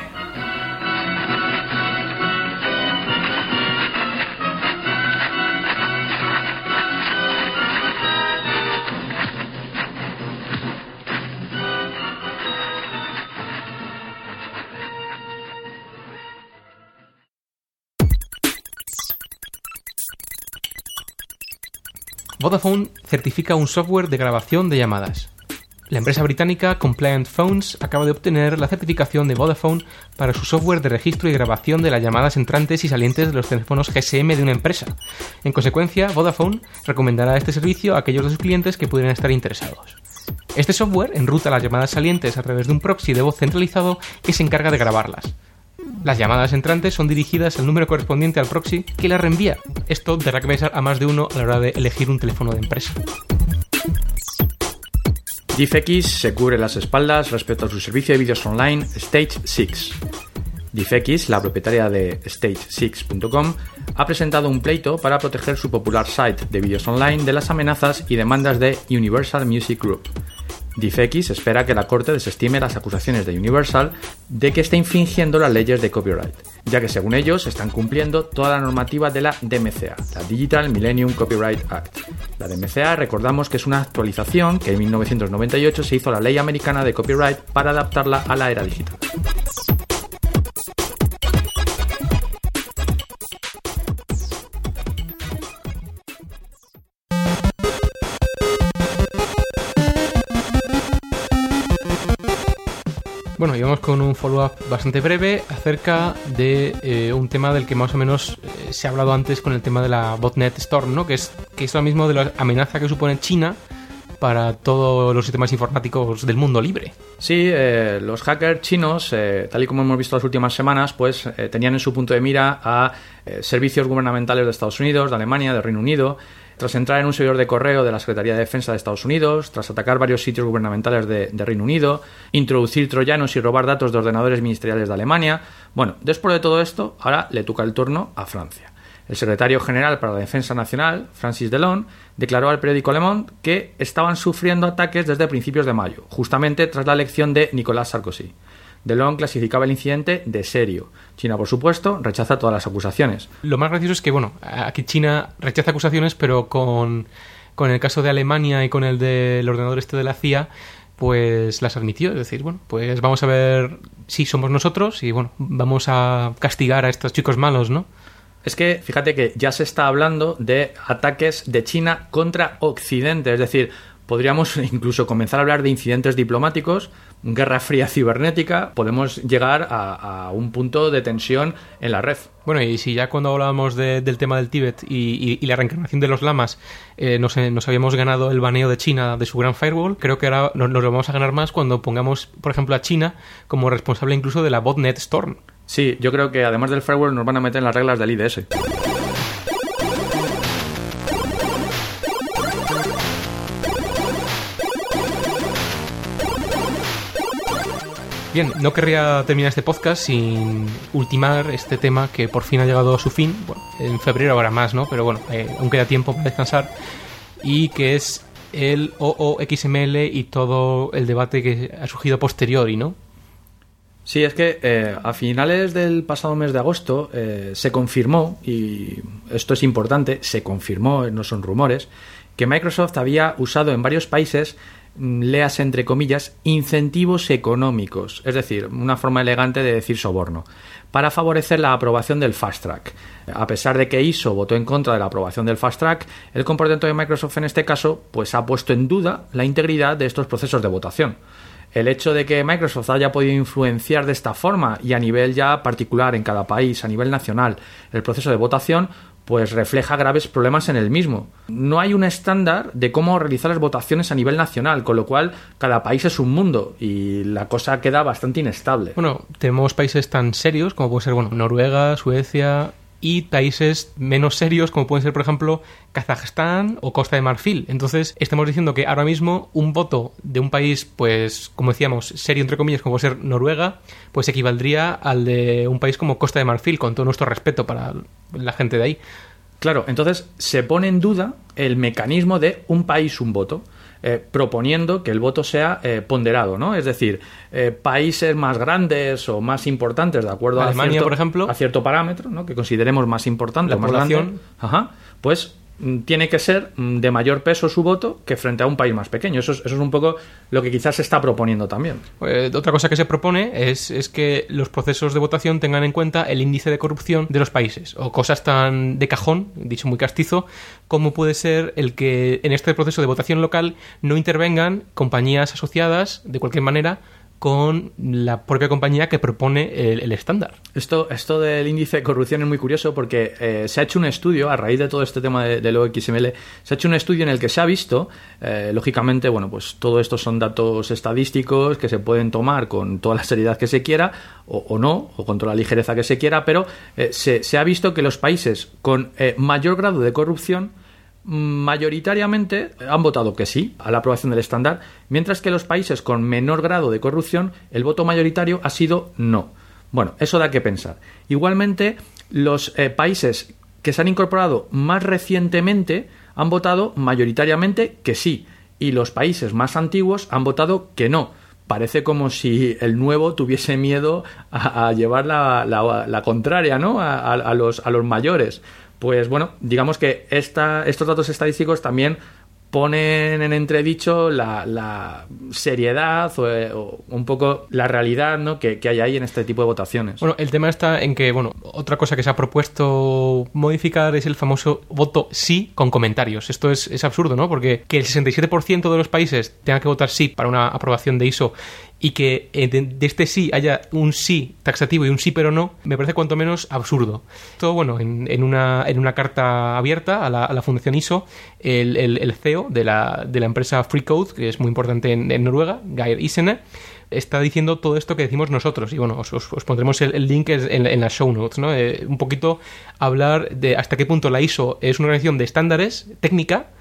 Vodafone certifica un software de grabación de llamadas. La empresa británica Compliant Phones acaba de obtener la certificación de Vodafone para su software de registro y grabación de las llamadas entrantes y salientes de los teléfonos GSM de una empresa. En consecuencia, Vodafone recomendará este servicio a aquellos de sus clientes que pudieran estar interesados. Este software enruta las llamadas salientes a través de un proxy de voz centralizado que se encarga de grabarlas. Las llamadas entrantes son dirigidas al número correspondiente al proxy que las reenvía. Esto dará que pensar a más de uno a la hora de elegir un teléfono de empresa.
DiffX se cubre las espaldas respecto a su servicio de vídeos online Stage 6. DiffX, la propietaria de Stage6.com, ha presentado un pleito para proteger su popular site de vídeos online de las amenazas y demandas de Universal Music Group. DiffX espera que la corte desestime las acusaciones de Universal de que está infringiendo las leyes de copyright, ya que según ellos están cumpliendo toda la normativa de la DMCA, la Digital Millennium Copyright Act. La DMCA recordamos que es una actualización que en 1998 se hizo la ley americana de copyright para adaptarla a la era digital.
Bueno, y vamos con un follow-up bastante breve acerca de eh, un tema del que más o menos eh, se ha hablado antes con el tema de la botnet Storm, ¿no? Que es, que es lo mismo de la amenaza que supone China para todos los sistemas informáticos del mundo libre.
Sí, eh, los hackers chinos, tal y como hemos visto las últimas semanas, pues tenían en su punto de mira a servicios gubernamentales de Estados Unidos, de Alemania, de Reino Unido. Tras entrar en un servidor de correo de la Secretaría de Defensa de Estados Unidos, tras atacar varios sitios gubernamentales de, Reino Unido, introducir troyanos y robar datos de ordenadores ministeriales de Alemania. Bueno, después de todo esto, ahora le toca el turno a Francia. El secretario general para la Defensa Nacional, Francis Delon, declaró al periódico Le Monde que estaban sufriendo ataques desde principios de mayo, justamente tras la elección de Nicolas Sarkozy. Delon clasificaba el incidente de serio. China, por supuesto, rechaza todas las acusaciones.
Lo más gracioso es que, bueno, aquí China rechaza acusaciones, pero con, con el caso de Alemania y con el del ordenador este de la CIA, pues las admitió. Es decir, bueno, pues vamos a ver si somos nosotros y, bueno, vamos a castigar a estos chicos malos, ¿no?
Es que fíjate que ya se está hablando de ataques de China contra Occidente, es decir, podríamos incluso comenzar a hablar de incidentes diplomáticos, guerra fría cibernética, podemos llegar a, a un punto de tensión en la red.
Bueno, y si ya cuando hablábamos de- del tema del Tíbet y, y- y la reencarnación de los lamas eh, nos, eh, nos habíamos ganado el baneo de China de su gran firewall, creo que ahora nos, nos lo vamos a ganar más cuando pongamos, por ejemplo, a China como responsable incluso de la botnet Storm.
Sí, yo creo que además del firewall nos van a meter en las reglas del IDS.
Bien, no querría terminar este podcast sin ultimar este tema que por fin ha llegado a su fin. Bueno, en febrero habrá más, ¿no? Pero bueno, eh, aún queda tiempo para descansar. Y que es el OOXML y todo el debate que ha surgido posteriori, ¿no?
Sí, es que eh, a finales del pasado mes de agosto eh, se confirmó, y esto es importante, se confirmó, no son rumores, que Microsoft había usado en varios países, leas entre comillas, incentivos económicos, es decir, una forma elegante de decir soborno, para favorecer la aprobación del Fast Track. A pesar de que ISO votó en contra de la aprobación del Fast Track, el comportamiento de Microsoft en este caso pues ha puesto en duda la integridad de estos procesos de votación. El hecho de que Microsoft haya podido influenciar de esta forma y a nivel ya particular en cada país, a nivel nacional, el proceso de votación, pues refleja graves problemas en el mismo. No hay un estándar de cómo realizar las votaciones a nivel nacional, con lo cual cada país es un mundo y la cosa queda bastante inestable.
Bueno, tenemos países tan serios como puede ser, bueno, Noruega, Suecia y países menos serios como pueden ser, por ejemplo, Kazajstán o Costa de Marfil. Entonces, estamos diciendo que ahora mismo un voto de un país, pues, como decíamos, serio entre comillas, como puede ser Noruega, pues equivaldría al de un país como Costa de Marfil, con todo nuestro respeto para la gente de ahí.
Claro, entonces se pone en duda el mecanismo de un país, un voto, eh, proponiendo que el voto sea eh, ponderado, ¿no? Es decir, eh, países más grandes o más importantes, de acuerdo a, cierto,
por ejemplo.
a cierto parámetro, ¿no? Que consideremos más importante,
La
o más
población.
grande, ajá, pues tiene que ser mm, de mayor peso su voto que frente a un país más pequeño. Eso es, eso es un poco lo que quizás se está proponiendo también.
Eh, otra cosa que se propone es, es que los procesos de votación tengan en cuenta el índice de corrupción de los países, o cosas tan de cajón, dicho muy castizo, como puede ser el que en este proceso de votación local no intervengan compañías asociadas de cualquier manera con la propia compañía que propone el, estándar.
Esto, esto del índice de corrupción es muy curioso porque eh, se ha hecho un estudio, a raíz de todo este tema de, del OXML, se ha hecho un estudio en el que se ha visto, eh, lógicamente, bueno, pues todo esto son datos estadísticos que se pueden tomar con toda la seriedad que se quiera, o, no, o con toda la ligereza que se quiera, pero eh, se, se ha visto que los países con mayor grado de corrupción mayoritariamente han votado que sí a la aprobación del estándar, mientras que los países con menor grado de corrupción, el voto mayoritario ha sido no. Bueno, eso da que pensar. Igualmente, los eh, países que se han incorporado más recientemente han votado mayoritariamente que sí, y los países más antiguos han votado que no. Parece como si el nuevo tuviese miedo a, llevar la, contraria ¿no? a los mayores. Pues bueno, digamos que esta, estos datos estadísticos también ponen en entredicho la, la seriedad o, eh, o un poco la realidad ¿no? que, que hay ahí en este tipo de votaciones.
Bueno, el tema está en que, bueno, otra cosa que se ha propuesto modificar es el famoso voto sí con comentarios. Esto es, es absurdo, ¿no? Porque que el 67% de los países tenga que votar sí para una aprobación de ISO y que eh, de, este sí haya un sí taxativo y un sí pero no, me parece cuanto menos absurdo. Todo, bueno, en, una, en una carta abierta a la, a la Fundación ISO, el, el- CEO de la, de la empresa FreeCode, que es muy importante en, Noruega, Geir Isene, está diciendo todo esto que decimos nosotros. Y bueno, os, os- os pondremos el, el link en, en las show notes, ¿no? Eh, un poquito hablar de hasta qué punto la ISO es una organización de estándares técnica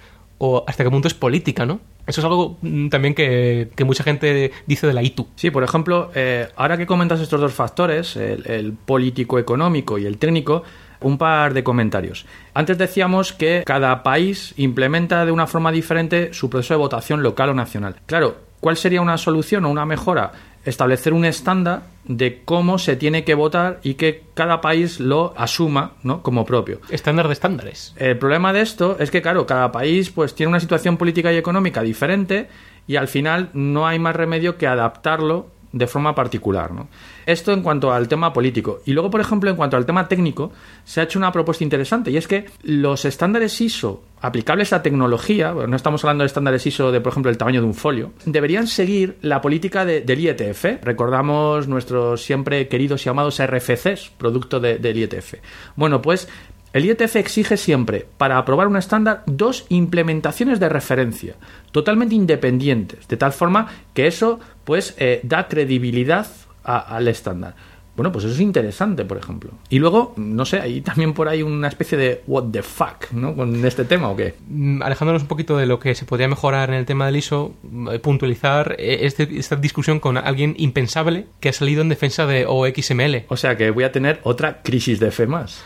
o hasta qué punto es política, ¿no? Eso es algo mm, también que, mucha gente dice de la ITU.
Sí, por ejemplo, eh, ahora que comentas estos dos factores, el, el político-económico y el técnico, un par de comentarios. Antes decíamos que cada país implementa de una forma diferente su proceso de votación local o nacional. Claro, ¿cuál sería una solución o una mejora? Establecer un estándar de cómo se tiene que votar y que cada país lo asuma ¿no? como propio.
Estándar de estándares.
El problema de esto es que, claro, cada país pues tiene una situación política y económica diferente y al final no hay más remedio que adaptarlo de forma particular. ¿no? Esto en cuanto al tema político. Y luego, por ejemplo, en cuanto al tema técnico, se ha hecho una propuesta interesante y es que los estándares ISO aplicables a tecnología, no estamos hablando de estándares ISO de, por ejemplo, el tamaño de un folio, deberían seguir la política de- del IETF. Recordamos nuestros siempre queridos y amados RFCs, producto de- del IETF. Bueno, pues el IETF exige siempre, para aprobar un estándar, dos implementaciones de referencia, totalmente independientes, de tal forma que eso pues eh, da credibilidad a- al estándar. Bueno, pues eso es interesante, por ejemplo. Y luego, no sé, hay también por ahí una especie de what the fuck, ¿no? Con este tema o qué.
Mm, Alejándonos un poquito de lo que se podría mejorar en el tema del ISO, mm, eh, puntualizar eh, este- esta discusión con alguien impensable que ha salido en defensa de OXML,
O sea que voy a tener otra crisis de fe más.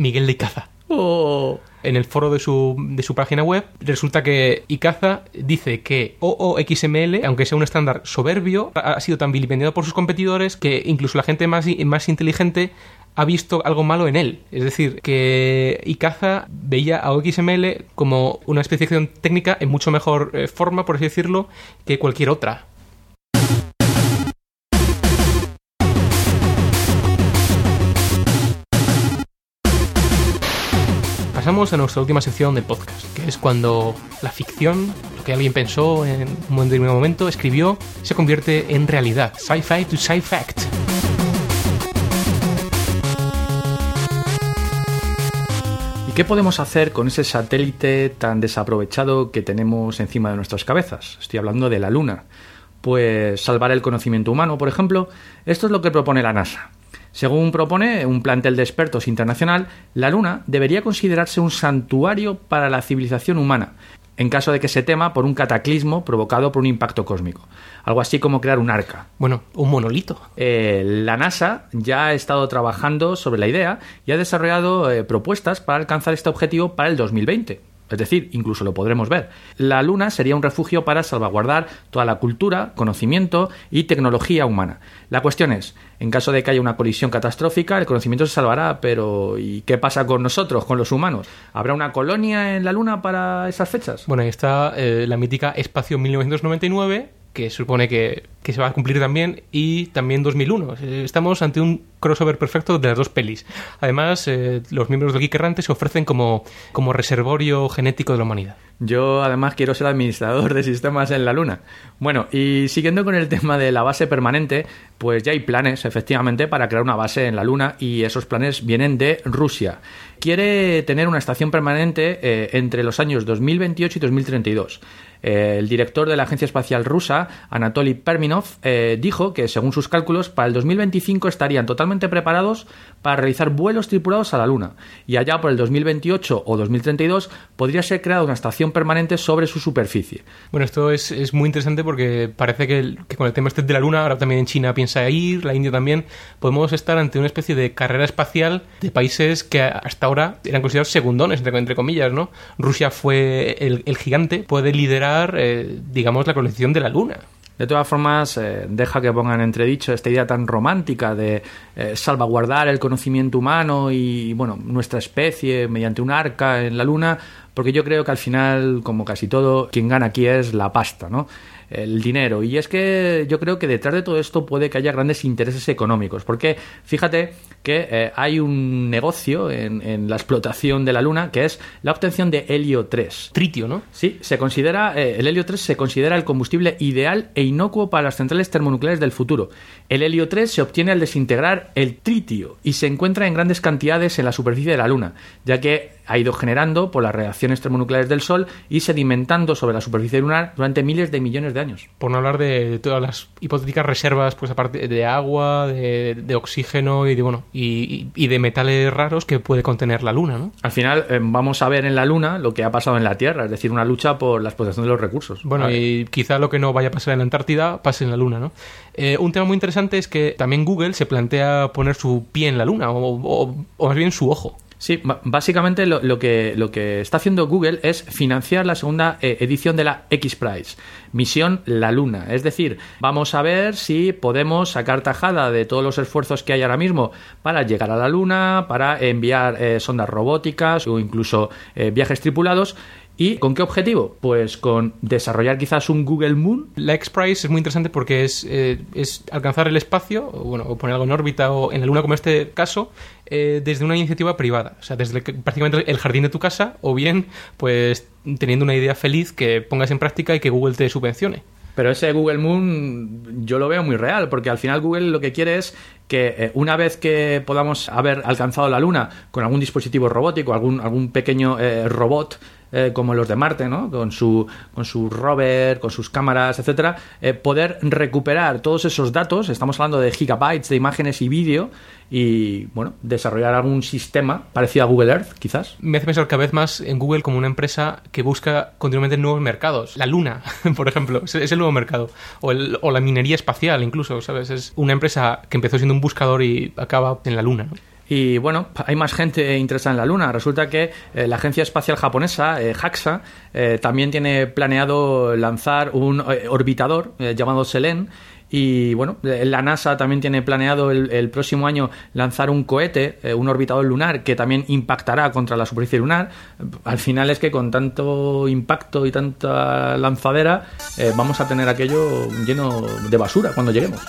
Miguel de Icaza.
Oh.
En el foro de su, de su página web resulta que Icaza dice que OOXML, aunque sea un estándar soberbio, ha sido tan vilipendiado por sus competidores que incluso la gente más, más inteligente ha visto algo malo en él. Es decir, que Icaza veía a OXML como una especificación técnica en mucho mejor eh, forma, por así decirlo, que cualquier otra. Pasamos a nuestra última sección del podcast, que es cuando la ficción, lo que alguien pensó en un determinado momento, escribió, se convierte en realidad. Sci-fi to sci-fact.
¿Y qué podemos hacer con ese satélite tan desaprovechado que tenemos encima de nuestras cabezas? Estoy hablando de la Luna. Pues salvar el conocimiento humano, por ejemplo. Esto es lo que propone la NASA. Según propone un plantel de expertos internacional, la Luna debería considerarse un santuario para la civilización humana, en caso de que se tema por un cataclismo provocado por un impacto cósmico. Algo así como crear un arca.
Bueno, un monolito.
Eh, la NASA ya ha estado trabajando sobre la idea y ha desarrollado eh, propuestas para alcanzar este objetivo para el 2020. Es decir, incluso lo podremos ver. La Luna sería un refugio para salvaguardar toda la cultura, conocimiento y tecnología humana. La cuestión es, en caso de que haya una colisión catastrófica, el conocimiento se salvará, pero ¿y qué pasa con nosotros, con los humanos? ¿Habrá una colonia en la Luna para esas fechas?
Bueno, ahí está eh, la mítica Espacio 1999, que supone que, que se va a cumplir también, y también 2001. Eh, Estamos ante un crossover perfecto de las dos pelis. Además, eh, los miembros del Geek se ofrecen como, como reservorio genético de la humanidad.
Yo además quiero ser administrador de sistemas en la Luna. Bueno, y siguiendo con el tema de la base permanente, pues ya hay planes, efectivamente, para crear una base en la Luna y esos planes vienen de Rusia. Quiere tener una estación permanente eh, entre los años 2028 y 2032. Eh, el director de la Agencia Espacial Rusa, Anatoly Eh, dijo que, según sus cálculos, para el 2025 estarían totalmente preparados para realizar vuelos tripulados a la Luna. Y allá por el 2028 o 2032 podría ser creada una estación permanente sobre su superficie.
Bueno, esto es, es muy interesante porque parece que, con el tema este de la Luna, ahora también China piensa ir, la India también, podemos estar ante una especie de carrera espacial de países que hasta ahora eran considerados segundones, entre, entre comillas, ¿no? Rusia fue el, el gigante, puede liderar, eh, digamos, la colonización de la Luna.
De todas formas, eh, deja que pongan entredicho esta idea tan romántica de eh, salvaguardar el conocimiento humano y, bueno, nuestra especie mediante un arca en la luna, porque yo creo que al final, como casi todo, quien gana aquí es la pasta, ¿no? El dinero. Y es que yo creo que detrás de todo esto puede que haya grandes intereses económicos, porque fíjate que eh, hay un negocio en, en la explotación de la luna que es la obtención de helio 3.
Tritio, ¿no?
Sí, se considera, eh, el helio 3 se considera el combustible ideal e inocuo para las centrales termonucleares del futuro. El helio 3 se obtiene al desintegrar el tritio y se encuentra en grandes cantidades en la superficie de la Luna, ya que ha ido generando por las reacciones termonucleares del Sol y sedimentando sobre la superficie lunar durante miles de millones de años.
Por no hablar de todas las hipotéticas reservas, pues aparte de agua, de, de oxígeno y de, bueno, y, y de metales raros que puede contener la Luna, ¿no?
Al final eh, vamos a ver en la Luna lo que ha pasado en la Tierra, es decir, una lucha por la explotación de los recursos.
Bueno, y quizá lo que no vaya a pasar en la Antártida pase en la Luna, ¿no? Eh, un tema muy interesante es que también Google se plantea poner su pie en la Luna, o, o- o más bien su ojo.
Sí, básicamente lo, que, lo que está haciendo Google es financiar la segunda eh, edición de la X-Prize, Misión La Luna. Es decir, vamos a ver si podemos sacar tajada de todos los esfuerzos que hay ahora mismo para llegar a la Luna, para enviar eh, sondas robóticas o incluso eh, viajes tripulados. ¿Y con qué objetivo? Pues con desarrollar quizás un Google Moon.
La X-Prize es muy interesante porque es, eh, es alcanzar el espacio, o, bueno, o poner algo en órbita o en la Luna como este caso, eh, desde una iniciativa privada. O sea, desde prácticamente el jardín de tu casa o bien, pues teniendo una idea feliz que pongas en práctica y que Google te subvencione.
Pero ese Google Moon yo lo veo muy real, porque al final Google lo que quiere es que eh, una vez que podamos haber alcanzado la Luna con algún dispositivo robótico, algún, algún pequeño eh, robot, eh, como los de Marte, ¿no? Con su, con su rover, con sus cámaras, etcétera, eh, poder recuperar todos esos datos, estamos hablando de gigabytes de imágenes y vídeo, y bueno, desarrollar algún sistema parecido a Google Earth, quizás.
Me hace pensar cada vez más en Google como una empresa que busca continuamente nuevos mercados. La Luna, por ejemplo, es, el nuevo mercado. O, el- o la minería espacial, incluso, ¿sabes? Es una empresa que empezó siendo un buscador y acaba en la Luna. ¿no?
Y bueno, hay más gente interesada en la Luna. Resulta que eh, la agencia espacial japonesa, eh, JAXA, eh, también tiene planeado lanzar un eh, orbitador llamado Selen. Y bueno, la NASA también tiene planeado el, próximo año lanzar un cohete, un orbitador lunar, que también impactará contra la superficie lunar. Al final es que con tanto impacto y tanta lanzadera, vamos a tener aquello lleno de basura cuando lleguemos.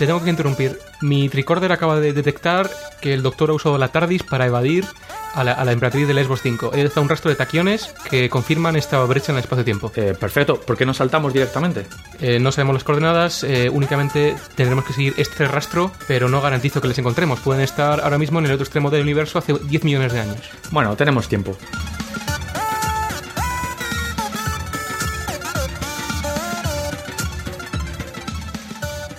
Te tengo que interrumpir. Mi tricorder acaba de detectar que el doctor ha usado la TARDIS para evadir a la, a la emperatriz de Lesbos 5. Ahí está un rastro de taquiones que confirman esta brecha en el espacio-tiempo.
Eh, perfecto, ¿por qué no saltamos directamente?
Eh, no sabemos las coordenadas, eh, únicamente tendremos que seguir este rastro, pero no garantizo que les encontremos. Pueden estar ahora mismo en el otro extremo del universo hace 10 millones de años.
Bueno, tenemos tiempo.